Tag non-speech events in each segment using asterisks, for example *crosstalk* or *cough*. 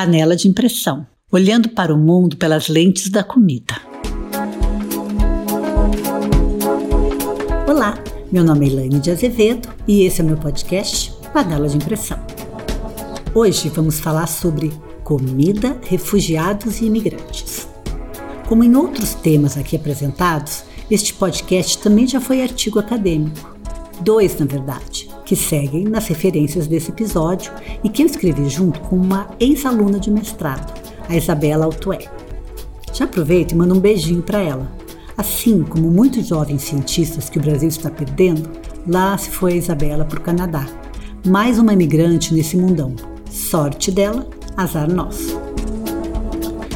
Panela de impressão, olhando para o mundo pelas lentes da comida. Olá, meu nome é Elaine de Azevedo e esse é meu podcast Panela de Impressão. Hoje vamos falar sobre comida, refugiados e imigrantes. Como em outros temas aqui apresentados, este podcast também já foi artigo acadêmico. Dois, na verdade, que seguem nas referências desse episódio e que eu escrevi junto com uma ex-aluna de mestrado, a Isabela Altué. Já aproveito e mando um beijinho para ela. Assim como muitos jovens cientistas que o Brasil está perdendo, lá se foi a Isabela para o Canadá. Mais uma imigrante nesse mundão. Sorte dela, azar nosso.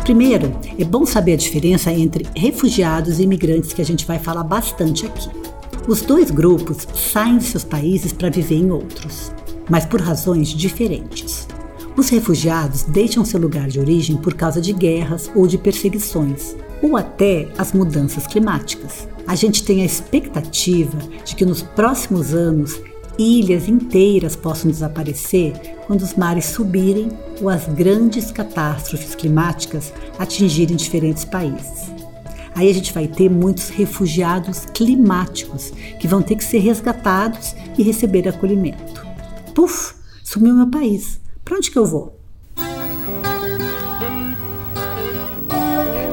Primeiro, é bom saber a diferença entre refugiados e imigrantes que a gente vai falar bastante aqui. Os dois grupos saem de seus países para viver em outros, mas por razões diferentes. Os refugiados deixam seu lugar de origem por causa de guerras ou de perseguições, ou até as mudanças climáticas. A gente tem a expectativa de que nos próximos anos ilhas inteiras possam desaparecer quando os mares subirem ou as grandes catástrofes climáticas atingirem diferentes países. Aí a gente vai ter muitos refugiados climáticos que vão ter que ser resgatados e receber acolhimento. Puf, sumiu meu país. Para onde que eu vou?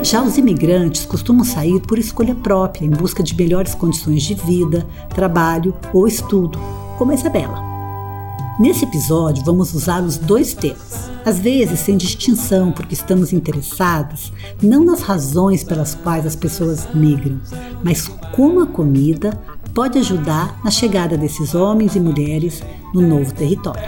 Já os imigrantes costumam sair por escolha própria, em busca de melhores condições de vida, trabalho ou estudo, como a Isabela. Nesse episódio, vamos usar os dois termos, às vezes sem distinção, porque estamos interessados não nas razões pelas quais as pessoas migram, mas como a comida pode ajudar na chegada desses homens e mulheres no novo território.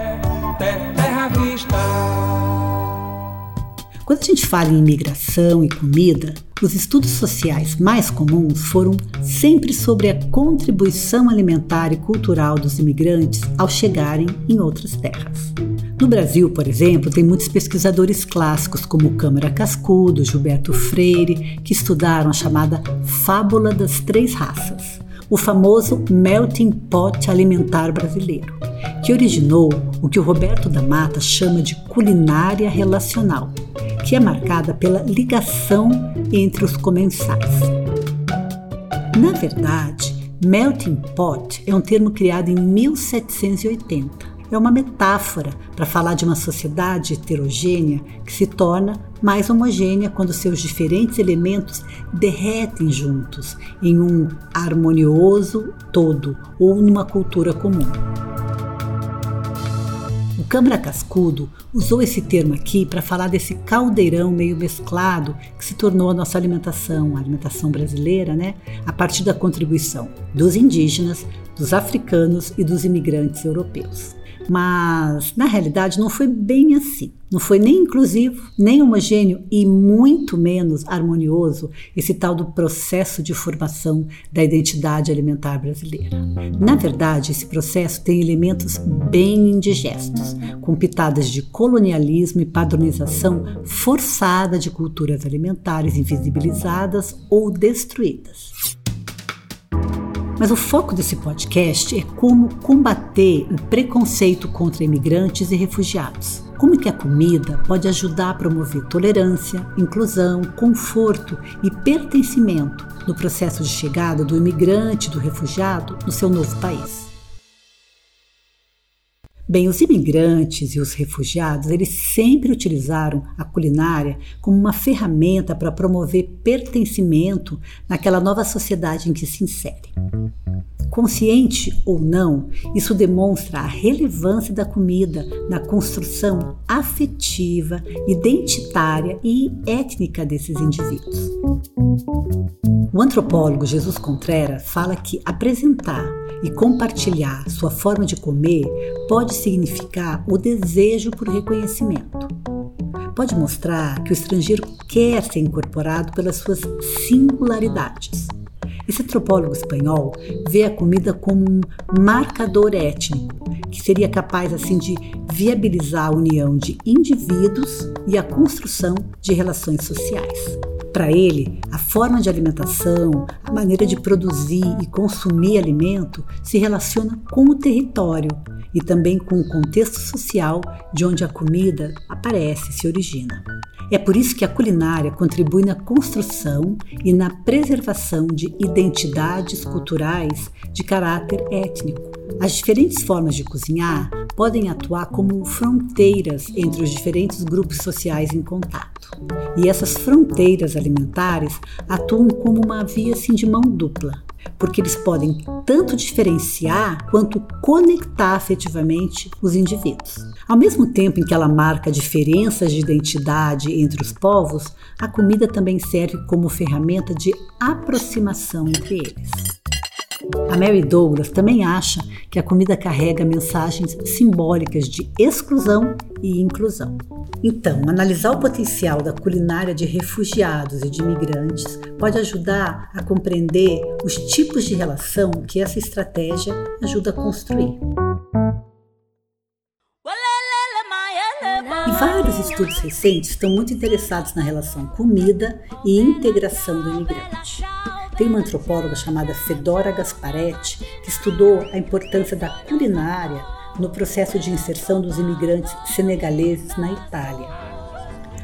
Quando a gente fala em imigração e comida, os estudos sociais mais comuns foram sempre sobre a contribuição alimentar e cultural dos imigrantes ao chegarem em outras terras. No Brasil, por exemplo, tem muitos pesquisadores clássicos como Câmara Cascudo, Gilberto Freire, que estudaram a chamada Fábula das Três Raças, o famoso melting pot alimentar brasileiro, que originou o que o Roberto da Mata chama de culinária relacional que é marcada pela ligação entre os comensais. Na verdade, melting pot é um termo criado em 1780. É uma metáfora para falar de uma sociedade heterogênea que se torna mais homogênea quando seus diferentes elementos derretem juntos em um harmonioso todo ou numa cultura comum. Câmara Cascudo usou esse termo aqui para falar desse caldeirão meio mesclado que se tornou a nossa alimentação, a alimentação brasileira, né? A partir da contribuição dos indígenas, dos africanos e dos imigrantes europeus. Mas, na realidade, não foi bem assim. Não foi nem inclusivo, nem homogêneo e muito menos harmonioso esse tal do processo de formação da identidade alimentar brasileira. Na verdade, esse processo tem elementos bem indigestos, com pitadas de colonialismo e padronização forçada de culturas alimentares invisibilizadas ou destruídas. Mas o foco desse podcast é como combater o preconceito contra imigrantes e refugiados. Como que a comida pode ajudar a promover tolerância, inclusão, conforto e pertencimento no processo de chegada do imigrante do refugiado no seu novo país. Bem, os imigrantes e os refugiados, eles sempre utilizaram a culinária como uma ferramenta para promover pertencimento naquela nova sociedade em que se inserem. Consciente ou não, isso demonstra a relevância da comida na construção afetiva, identitária e étnica desses indivíduos. O antropólogo Jesus Contreras fala que apresentar e compartilhar sua forma de comer pode significar o desejo por reconhecimento. Pode mostrar que o estrangeiro quer ser incorporado pelas suas singularidades. Esse antropólogo espanhol vê a comida como um marcador étnico, que seria capaz assim de viabilizar a união de indivíduos e a construção de relações sociais. Para ele, a forma de alimentação, a maneira de produzir e consumir alimento se relaciona com o território e também com o contexto social de onde a comida aparece e se origina. É por isso que a culinária contribui na construção e na preservação de identidades culturais de caráter étnico. As diferentes formas de cozinhar podem atuar como fronteiras entre os diferentes grupos sociais em contato. E essas fronteiras alimentares atuam como uma via assim, de mão dupla porque eles podem tanto diferenciar quanto conectar afetivamente os indivíduos. Ao mesmo tempo em que ela marca diferenças de identidade entre os povos, a comida também serve como ferramenta de aproximação entre eles. A Mary Douglas também acha que a comida carrega mensagens simbólicas de exclusão e inclusão. Então, analisar o potencial da culinária de refugiados e de imigrantes pode ajudar a compreender os tipos de relação que essa estratégia ajuda a construir. E vários estudos recentes estão muito interessados na relação comida e integração do imigrante. Tem uma antropóloga chamada Fedora Gasparetti que estudou a importância da culinária no processo de inserção dos imigrantes senegaleses na Itália.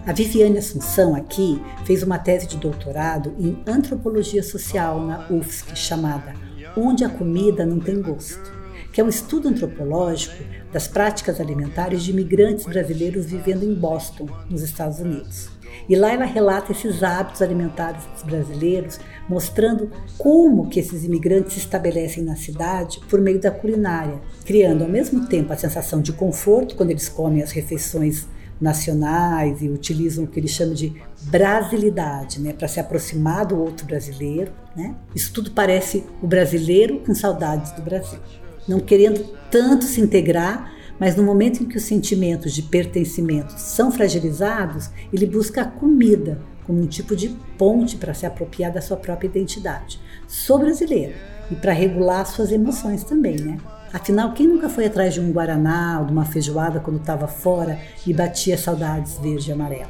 A Viviane Assunção aqui fez uma tese de doutorado em antropologia social na UFSC chamada Onde a comida não tem gosto, que é um estudo antropológico das práticas alimentares de imigrantes brasileiros vivendo em Boston, nos Estados Unidos. E lá ela relata esses hábitos alimentares brasileiros, mostrando como que esses imigrantes se estabelecem na cidade por meio da culinária, criando ao mesmo tempo a sensação de conforto quando eles comem as refeições nacionais e utilizam o que eles chamam de brasilidade, né, para se aproximar do outro brasileiro, né? Isso tudo parece o brasileiro com saudades do Brasil, não querendo tanto se integrar, mas no momento em que os sentimentos de pertencimento são fragilizados, ele busca a comida como um tipo de ponte para se apropriar da sua própria identidade. Sou brasileiro e para regular suas emoções também, né? Afinal, quem nunca foi atrás de um guaraná ou de uma feijoada quando estava fora e batia saudades verde e amarelo?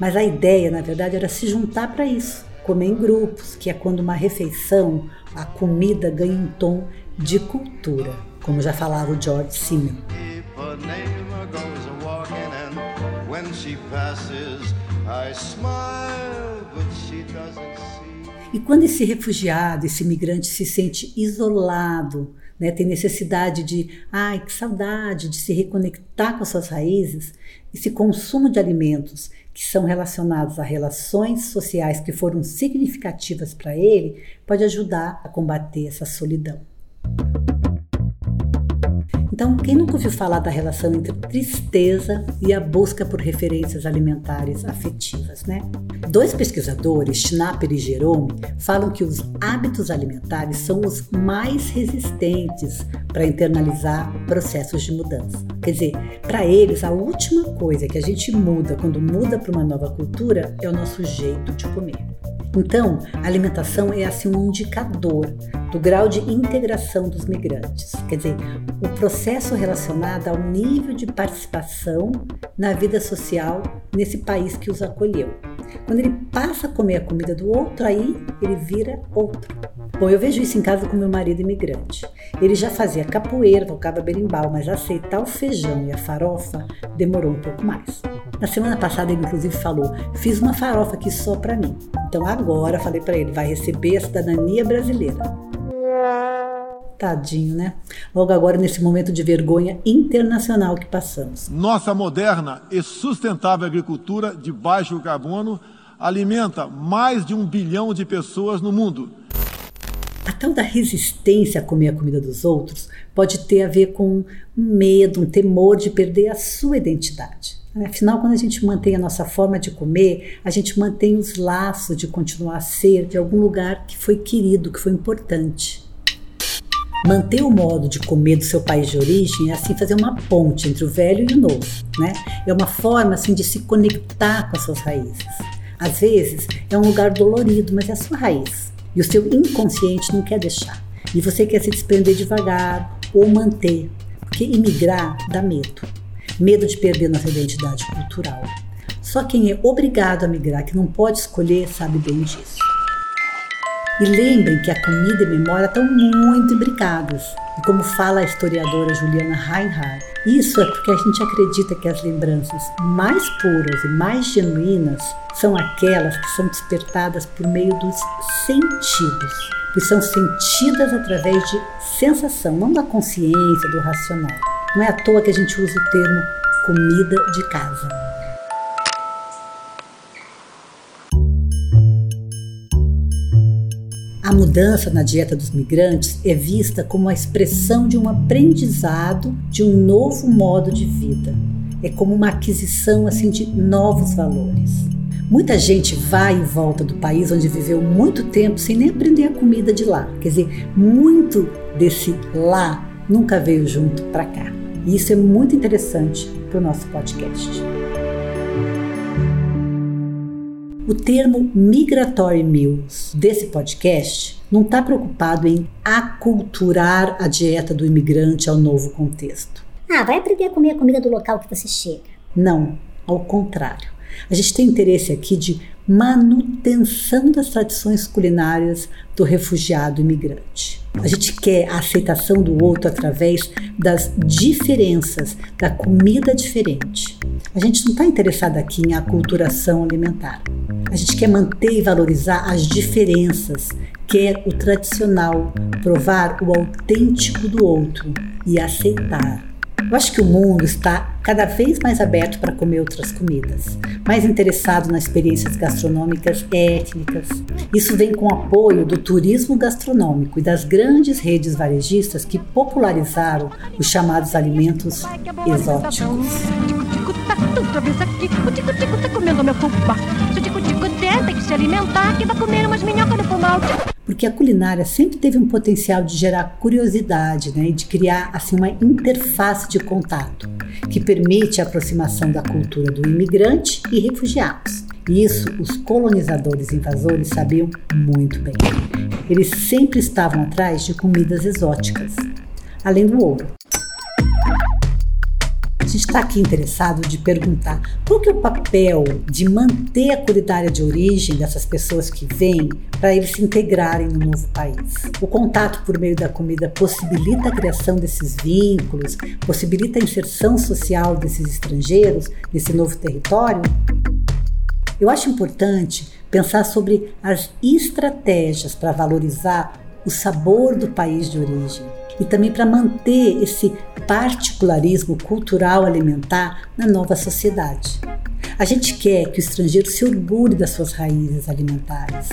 Mas a ideia, na verdade, era se juntar para isso, comer em grupos, que é quando uma refeição, a comida ganha um tom de cultura, como já falava o George Simeon. E quando esse refugiado, esse imigrante se sente isolado, né, tem necessidade de, ai, que saudade de se reconectar com as suas raízes, esse consumo de alimentos que são relacionados a relações sociais que foram significativas para ele, pode ajudar a combater essa solidão. Então, quem nunca ouviu falar da relação entre tristeza e a busca por referências alimentares afetivas, né? Dois pesquisadores, Schnapper e Jerome, falam que os hábitos alimentares são os mais resistentes para internalizar processos de mudança. Quer dizer, para eles, a última coisa que a gente muda quando muda para uma nova cultura é o nosso jeito de comer. Então, a alimentação é assim um indicador do grau de integração dos migrantes, quer dizer, o processo relacionado ao nível de participação na vida social nesse país que os acolheu. Quando ele passa a comer a comida do outro, aí ele vira outro. Bom, eu vejo isso em casa com meu marido imigrante. Ele já fazia capoeira, tocava berimbau, mas aceitar o feijão e a farofa demorou um pouco mais. Na semana passada ele inclusive falou: "Fiz uma farofa aqui só para mim". Então agora falei para ele: vai receber a cidadania brasileira. Tadinho, né? Logo agora, nesse momento de vergonha internacional que passamos. Nossa moderna e sustentável agricultura de baixo carbono alimenta mais de um bilhão de pessoas no mundo. A tal da resistência a comer a comida dos outros pode ter a ver com um medo, um temor de perder a sua identidade. Afinal, quando a gente mantém a nossa forma de comer, a gente mantém os laços de continuar a ser de algum lugar que foi querido, que foi importante. Manter o modo de comer do seu país de origem é assim fazer uma ponte entre o velho e o novo, né? É uma forma assim de se conectar com as suas raízes. Às vezes é um lugar dolorido, mas é a sua raiz. E o seu inconsciente não quer deixar. E você quer se desprender devagar ou manter, porque imigrar dá medo medo de perder nossa identidade cultural. Só quem é obrigado a migrar, que não pode escolher, sabe bem disso. E lembrem que a comida e a memória estão muito imbricadas. E como fala a historiadora Juliana Reinhardt, isso é porque a gente acredita que as lembranças mais puras e mais genuínas são aquelas que são despertadas por meio dos sentidos, que são sentidas através de sensação, não da consciência, do racional. Não é à toa que a gente usa o termo comida de casa. Mudança na dieta dos migrantes é vista como a expressão de um aprendizado de um novo modo de vida. É como uma aquisição assim de novos valores. Muita gente vai e volta do país onde viveu muito tempo sem nem aprender a comida de lá. Quer dizer, muito desse lá nunca veio junto para cá. E isso é muito interessante para o nosso podcast. O termo Migratory Meals desse podcast não está preocupado em aculturar a dieta do imigrante ao novo contexto. Ah, vai aprender a comer a comida do local que você chega. Não, ao contrário. A gente tem interesse aqui de manutenção das tradições culinárias do refugiado imigrante. A gente quer a aceitação do outro através das diferenças, da comida diferente. A gente não está interessado aqui em aculturação alimentar. A gente quer manter e valorizar as diferenças, quer o tradicional, provar o autêntico do outro e aceitar eu acho que o mundo está cada vez mais aberto para comer outras comidas, mais interessado nas experiências gastronômicas étnicas. Isso vem com o apoio do turismo gastronômico e das grandes redes varejistas que popularizaram os chamados alimentos exóticos. Tem que se alimentar que vai comer umas minhocas no fumal porque a culinária sempre teve um potencial de gerar curiosidade né, e de criar assim, uma interface de contato que permite a aproximação da cultura do imigrante e refugiados. E isso os colonizadores invasores sabiam muito bem. Eles sempre estavam atrás de comidas exóticas, além do ouro. Gente está aqui interessado de perguntar qual que é o papel de manter a culinária de origem dessas pessoas que vêm para eles se integrarem no novo país. O contato por meio da comida possibilita a criação desses vínculos, possibilita a inserção social desses estrangeiros nesse novo território? Eu acho importante pensar sobre as estratégias para valorizar o sabor do país de origem e também para manter esse particularismo cultural alimentar na nova sociedade. A gente quer que o estrangeiro se orgulhe das suas raízes alimentares.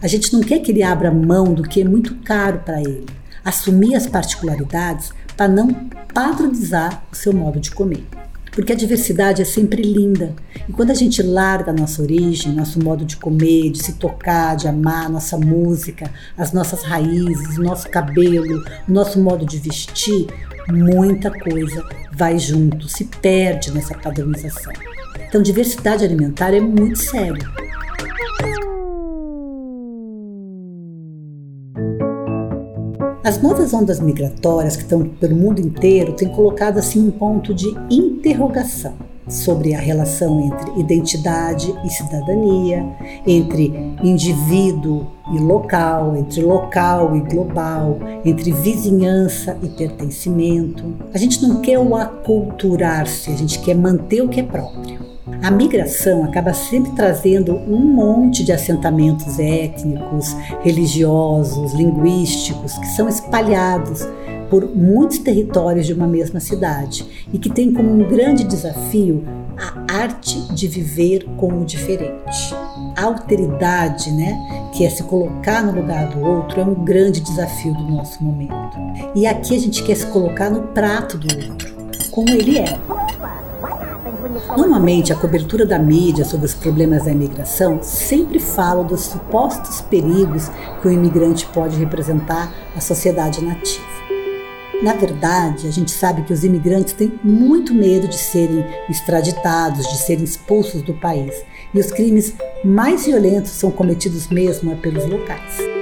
A gente não quer que ele abra mão do que é muito caro para ele. Assumir as particularidades para não padronizar o seu modo de comer porque a diversidade é sempre linda. E quando a gente larga a nossa origem, nosso modo de comer, de se tocar, de amar, nossa música, as nossas raízes, nosso cabelo, nosso modo de vestir, muita coisa vai junto, se perde nessa padronização. Então, diversidade alimentar é muito sério. As novas ondas migratórias que estão pelo mundo inteiro têm colocado assim um ponto de interrogação sobre a relação entre identidade e cidadania, entre indivíduo e local, entre local e global, entre vizinhança e pertencimento. A gente não quer o aculturar-se, a gente quer manter o que é próprio. A migração acaba sempre trazendo um monte de assentamentos étnicos, religiosos, linguísticos, que são espalhados por muitos territórios de uma mesma cidade e que tem como um grande desafio a arte de viver com o diferente. A alteridade, né, que é se colocar no lugar do outro, é um grande desafio do nosso momento. E aqui a gente quer se colocar no prato do outro, como ele é. Normalmente, a cobertura da mídia sobre os problemas da imigração sempre fala dos supostos perigos que o imigrante pode representar à sociedade nativa. Na verdade, a gente sabe que os imigrantes têm muito medo de serem extraditados, de serem expulsos do país, e os crimes mais violentos são cometidos mesmo pelos locais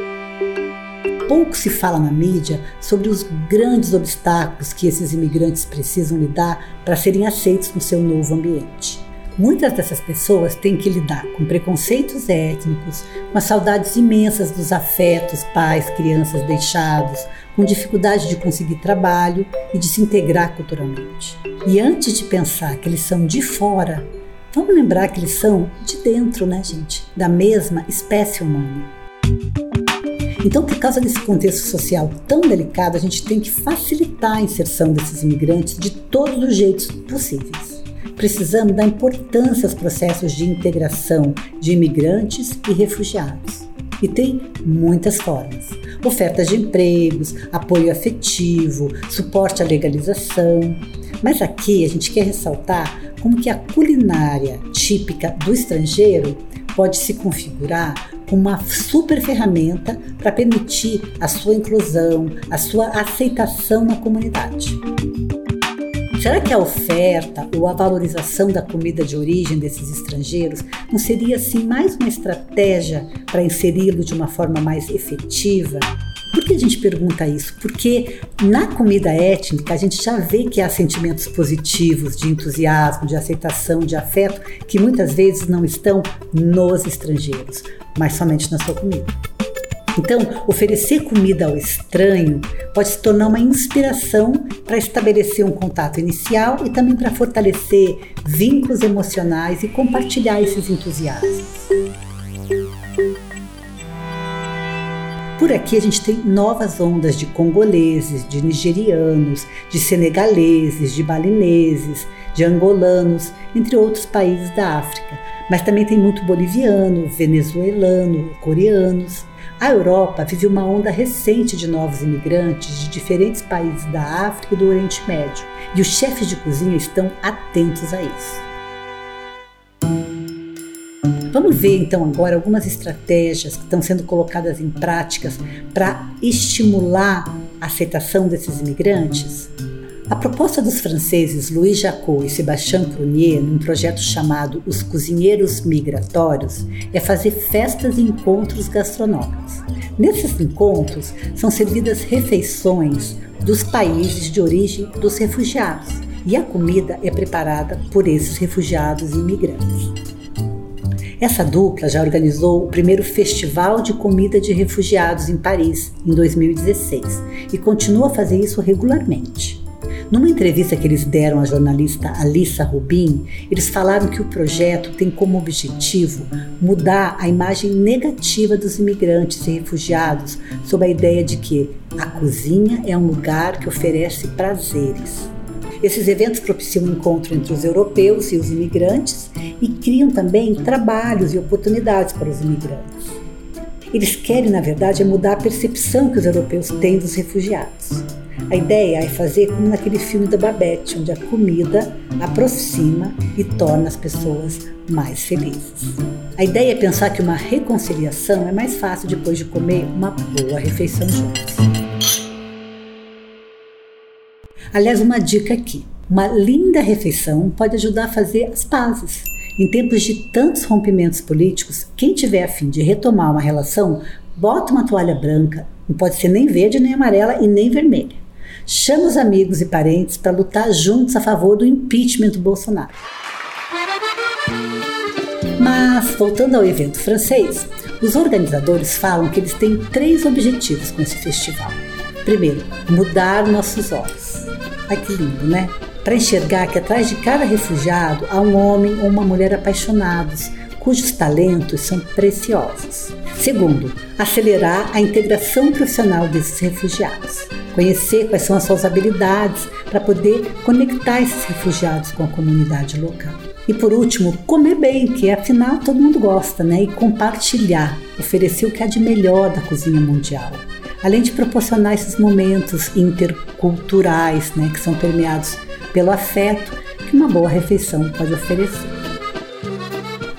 pouco se fala na mídia sobre os grandes obstáculos que esses imigrantes precisam lidar para serem aceitos no seu novo ambiente. Muitas dessas pessoas têm que lidar com preconceitos étnicos, com as saudades imensas dos afetos, pais, crianças deixados, com dificuldade de conseguir trabalho e de se integrar culturalmente. E antes de pensar que eles são de fora, vamos lembrar que eles são de dentro, né, gente? Da mesma espécie humana. Então, por causa desse contexto social tão delicado, a gente tem que facilitar a inserção desses imigrantes de todos os jeitos possíveis. Precisamos dar importância aos processos de integração de imigrantes e refugiados. E tem muitas formas: ofertas de empregos, apoio afetivo, suporte à legalização. Mas aqui a gente quer ressaltar como que a culinária típica do estrangeiro pode se configurar uma super ferramenta para permitir a sua inclusão, a sua aceitação na comunidade. Será que a oferta ou a valorização da comida de origem desses estrangeiros não seria assim mais uma estratégia para inseri-lo de uma forma mais efetiva? Por que a gente pergunta isso? Porque na comida étnica a gente já vê que há sentimentos positivos de entusiasmo, de aceitação, de afeto, que muitas vezes não estão nos estrangeiros, mas somente na sua comida. Então, oferecer comida ao estranho pode se tornar uma inspiração para estabelecer um contato inicial e também para fortalecer vínculos emocionais e compartilhar esses entusiasmos. Por aqui a gente tem novas ondas de congoleses, de nigerianos, de senegaleses, de balineses, de angolanos, entre outros países da África. Mas também tem muito boliviano, venezuelano, coreanos. A Europa vive uma onda recente de novos imigrantes de diferentes países da África e do Oriente Médio, e os chefes de cozinha estão atentos a isso. Vamos ver então agora algumas estratégias que estão sendo colocadas em práticas para estimular a aceitação desses imigrantes? A proposta dos franceses Louis Jacot e Sébastien Prunier, num projeto chamado Os Cozinheiros Migratórios, é fazer festas e encontros gastronômicos. Nesses encontros são servidas refeições dos países de origem dos refugiados e a comida é preparada por esses refugiados e imigrantes. Essa dupla já organizou o primeiro Festival de Comida de Refugiados em Paris, em 2016, e continua a fazer isso regularmente. Numa entrevista que eles deram à jornalista Alissa Rubin, eles falaram que o projeto tem como objetivo mudar a imagem negativa dos imigrantes e refugiados sob a ideia de que a cozinha é um lugar que oferece prazeres. Esses eventos propiciam um encontro entre os europeus e os imigrantes e criam também trabalhos e oportunidades para os imigrantes. Eles querem, na verdade, mudar a percepção que os europeus têm dos refugiados. A ideia é fazer como naquele filme da Babette, onde a comida aproxima e torna as pessoas mais felizes. A ideia é pensar que uma reconciliação é mais fácil depois de comer uma boa refeição juntos. Aliás, uma dica aqui: uma linda refeição pode ajudar a fazer as pazes. Em tempos de tantos rompimentos políticos, quem tiver a fim de retomar uma relação, bota uma toalha branca, não pode ser nem verde, nem amarela e nem vermelha chama os amigos e parentes para lutar juntos a favor do impeachment do Bolsonaro. Mas, voltando ao evento francês, os organizadores falam que eles têm três objetivos com esse festival. Primeiro, mudar nossos olhos. Ai que lindo, né? Para enxergar que atrás de cada refugiado há um homem ou uma mulher apaixonados, cujos talentos são preciosos. Segundo, acelerar a integração profissional desses refugiados conhecer quais são as suas habilidades para poder conectar esses refugiados com a comunidade local. E por último, comer bem, que afinal todo mundo gosta, né? E compartilhar, oferecer o que há de melhor da cozinha mundial. Além de proporcionar esses momentos interculturais, né, que são permeados pelo afeto que uma boa refeição pode oferecer.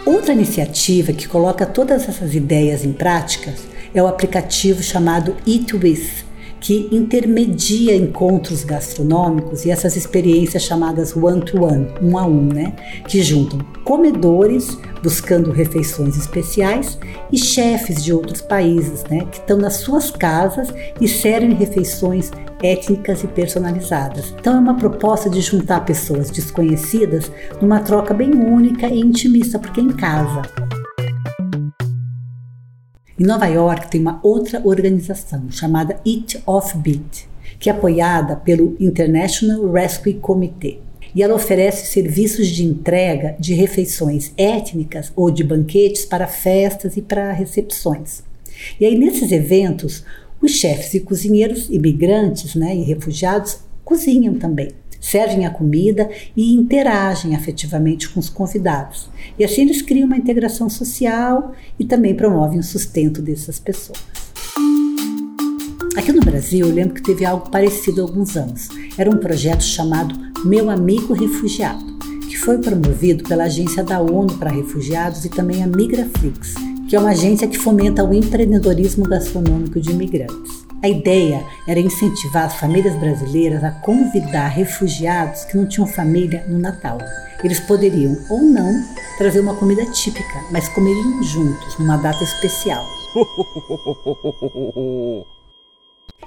Outra iniciativa que coloca todas essas ideias em práticas é o aplicativo chamado Eat With, que intermedia encontros gastronômicos e essas experiências chamadas one-to-one, -one, um a um, né? Que juntam comedores buscando refeições especiais e chefes de outros países, né? Que estão nas suas casas e servem refeições étnicas e personalizadas. Então é uma proposta de juntar pessoas desconhecidas numa troca bem única e intimista, porque é em casa. Em Nova York tem uma outra organização chamada Eat Off Beat, que é apoiada pelo International Rescue Committee. E ela oferece serviços de entrega de refeições étnicas ou de banquetes para festas e para recepções. E aí, nesses eventos, os chefes e cozinheiros imigrantes né, e refugiados cozinham também servem a comida e interagem afetivamente com os convidados. E assim eles criam uma integração social e também promovem o sustento dessas pessoas. Aqui no Brasil, eu lembro que teve algo parecido há alguns anos. Era um projeto chamado Meu Amigo Refugiado, que foi promovido pela Agência da ONU para Refugiados e também a Migraflix, que é uma agência que fomenta o empreendedorismo gastronômico de imigrantes. A ideia era incentivar as famílias brasileiras a convidar refugiados que não tinham família no Natal. Eles poderiam ou não trazer uma comida típica, mas comeriam juntos numa data especial. *laughs*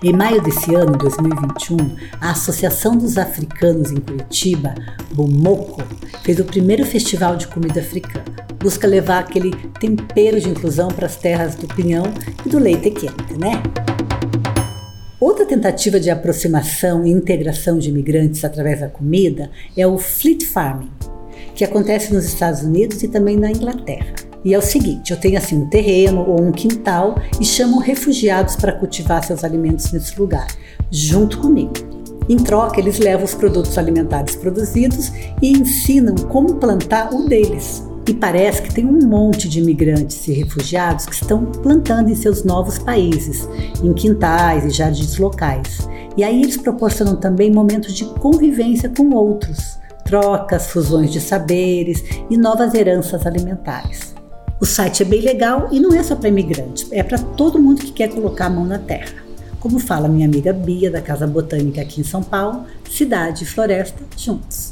Em maio desse ano, 2021, a Associação dos Africanos em Curitiba, Bomoko, fez o primeiro festival de comida africana. Busca levar aquele tempero de inclusão para as terras do pinhão e do leite quente, né? Outra tentativa de aproximação e integração de imigrantes através da comida é o fleet farming, que acontece nos Estados Unidos e também na Inglaterra. E é o seguinte: eu tenho assim um terreno ou um quintal e chamo refugiados para cultivar seus alimentos nesse lugar, junto comigo. Em troca, eles levam os produtos alimentares produzidos e ensinam como plantar o deles. E parece que tem um monte de imigrantes e refugiados que estão plantando em seus novos países, em quintais e jardins locais. E aí eles proporcionam também momentos de convivência com outros, trocas, fusões de saberes e novas heranças alimentares. O site é bem legal e não é só para imigrantes, é para todo mundo que quer colocar a mão na terra. Como fala minha amiga Bia, da Casa Botânica aqui em São Paulo, cidade e floresta juntos.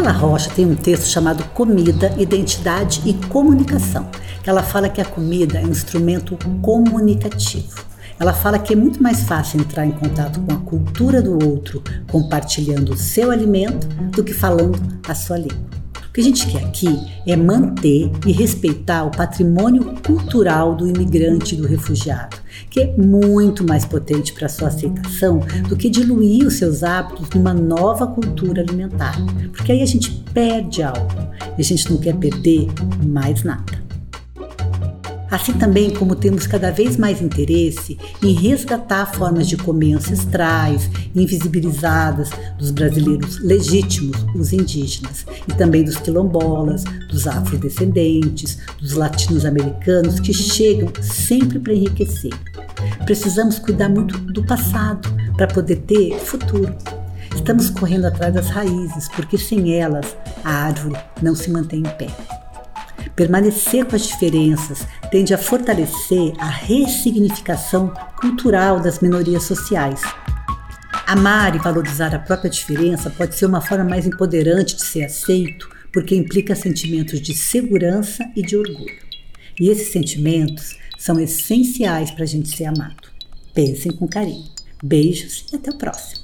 Carla Rocha tem um texto chamado Comida, Identidade e Comunicação. Ela fala que a comida é um instrumento comunicativo. Ela fala que é muito mais fácil entrar em contato com a cultura do outro compartilhando o seu alimento do que falando a sua língua. O que a gente quer aqui é manter e respeitar o patrimônio cultural do imigrante e do refugiado, que é muito mais potente para sua aceitação do que diluir os seus hábitos numa nova cultura alimentar, porque aí a gente perde algo e a gente não quer perder mais nada. Assim também como temos cada vez mais interesse em resgatar formas de comer ancestrais, invisibilizadas dos brasileiros legítimos, os indígenas, e também dos quilombolas, dos afrodescendentes, dos latinos-americanos que chegam sempre para enriquecer. Precisamos cuidar muito do passado para poder ter futuro. Estamos correndo atrás das raízes, porque sem elas a árvore não se mantém em pé. Permanecer com as diferenças tende a fortalecer a ressignificação cultural das minorias sociais. Amar e valorizar a própria diferença pode ser uma forma mais empoderante de ser aceito, porque implica sentimentos de segurança e de orgulho. E esses sentimentos são essenciais para a gente ser amado. Pensem com carinho. Beijos e até o próximo.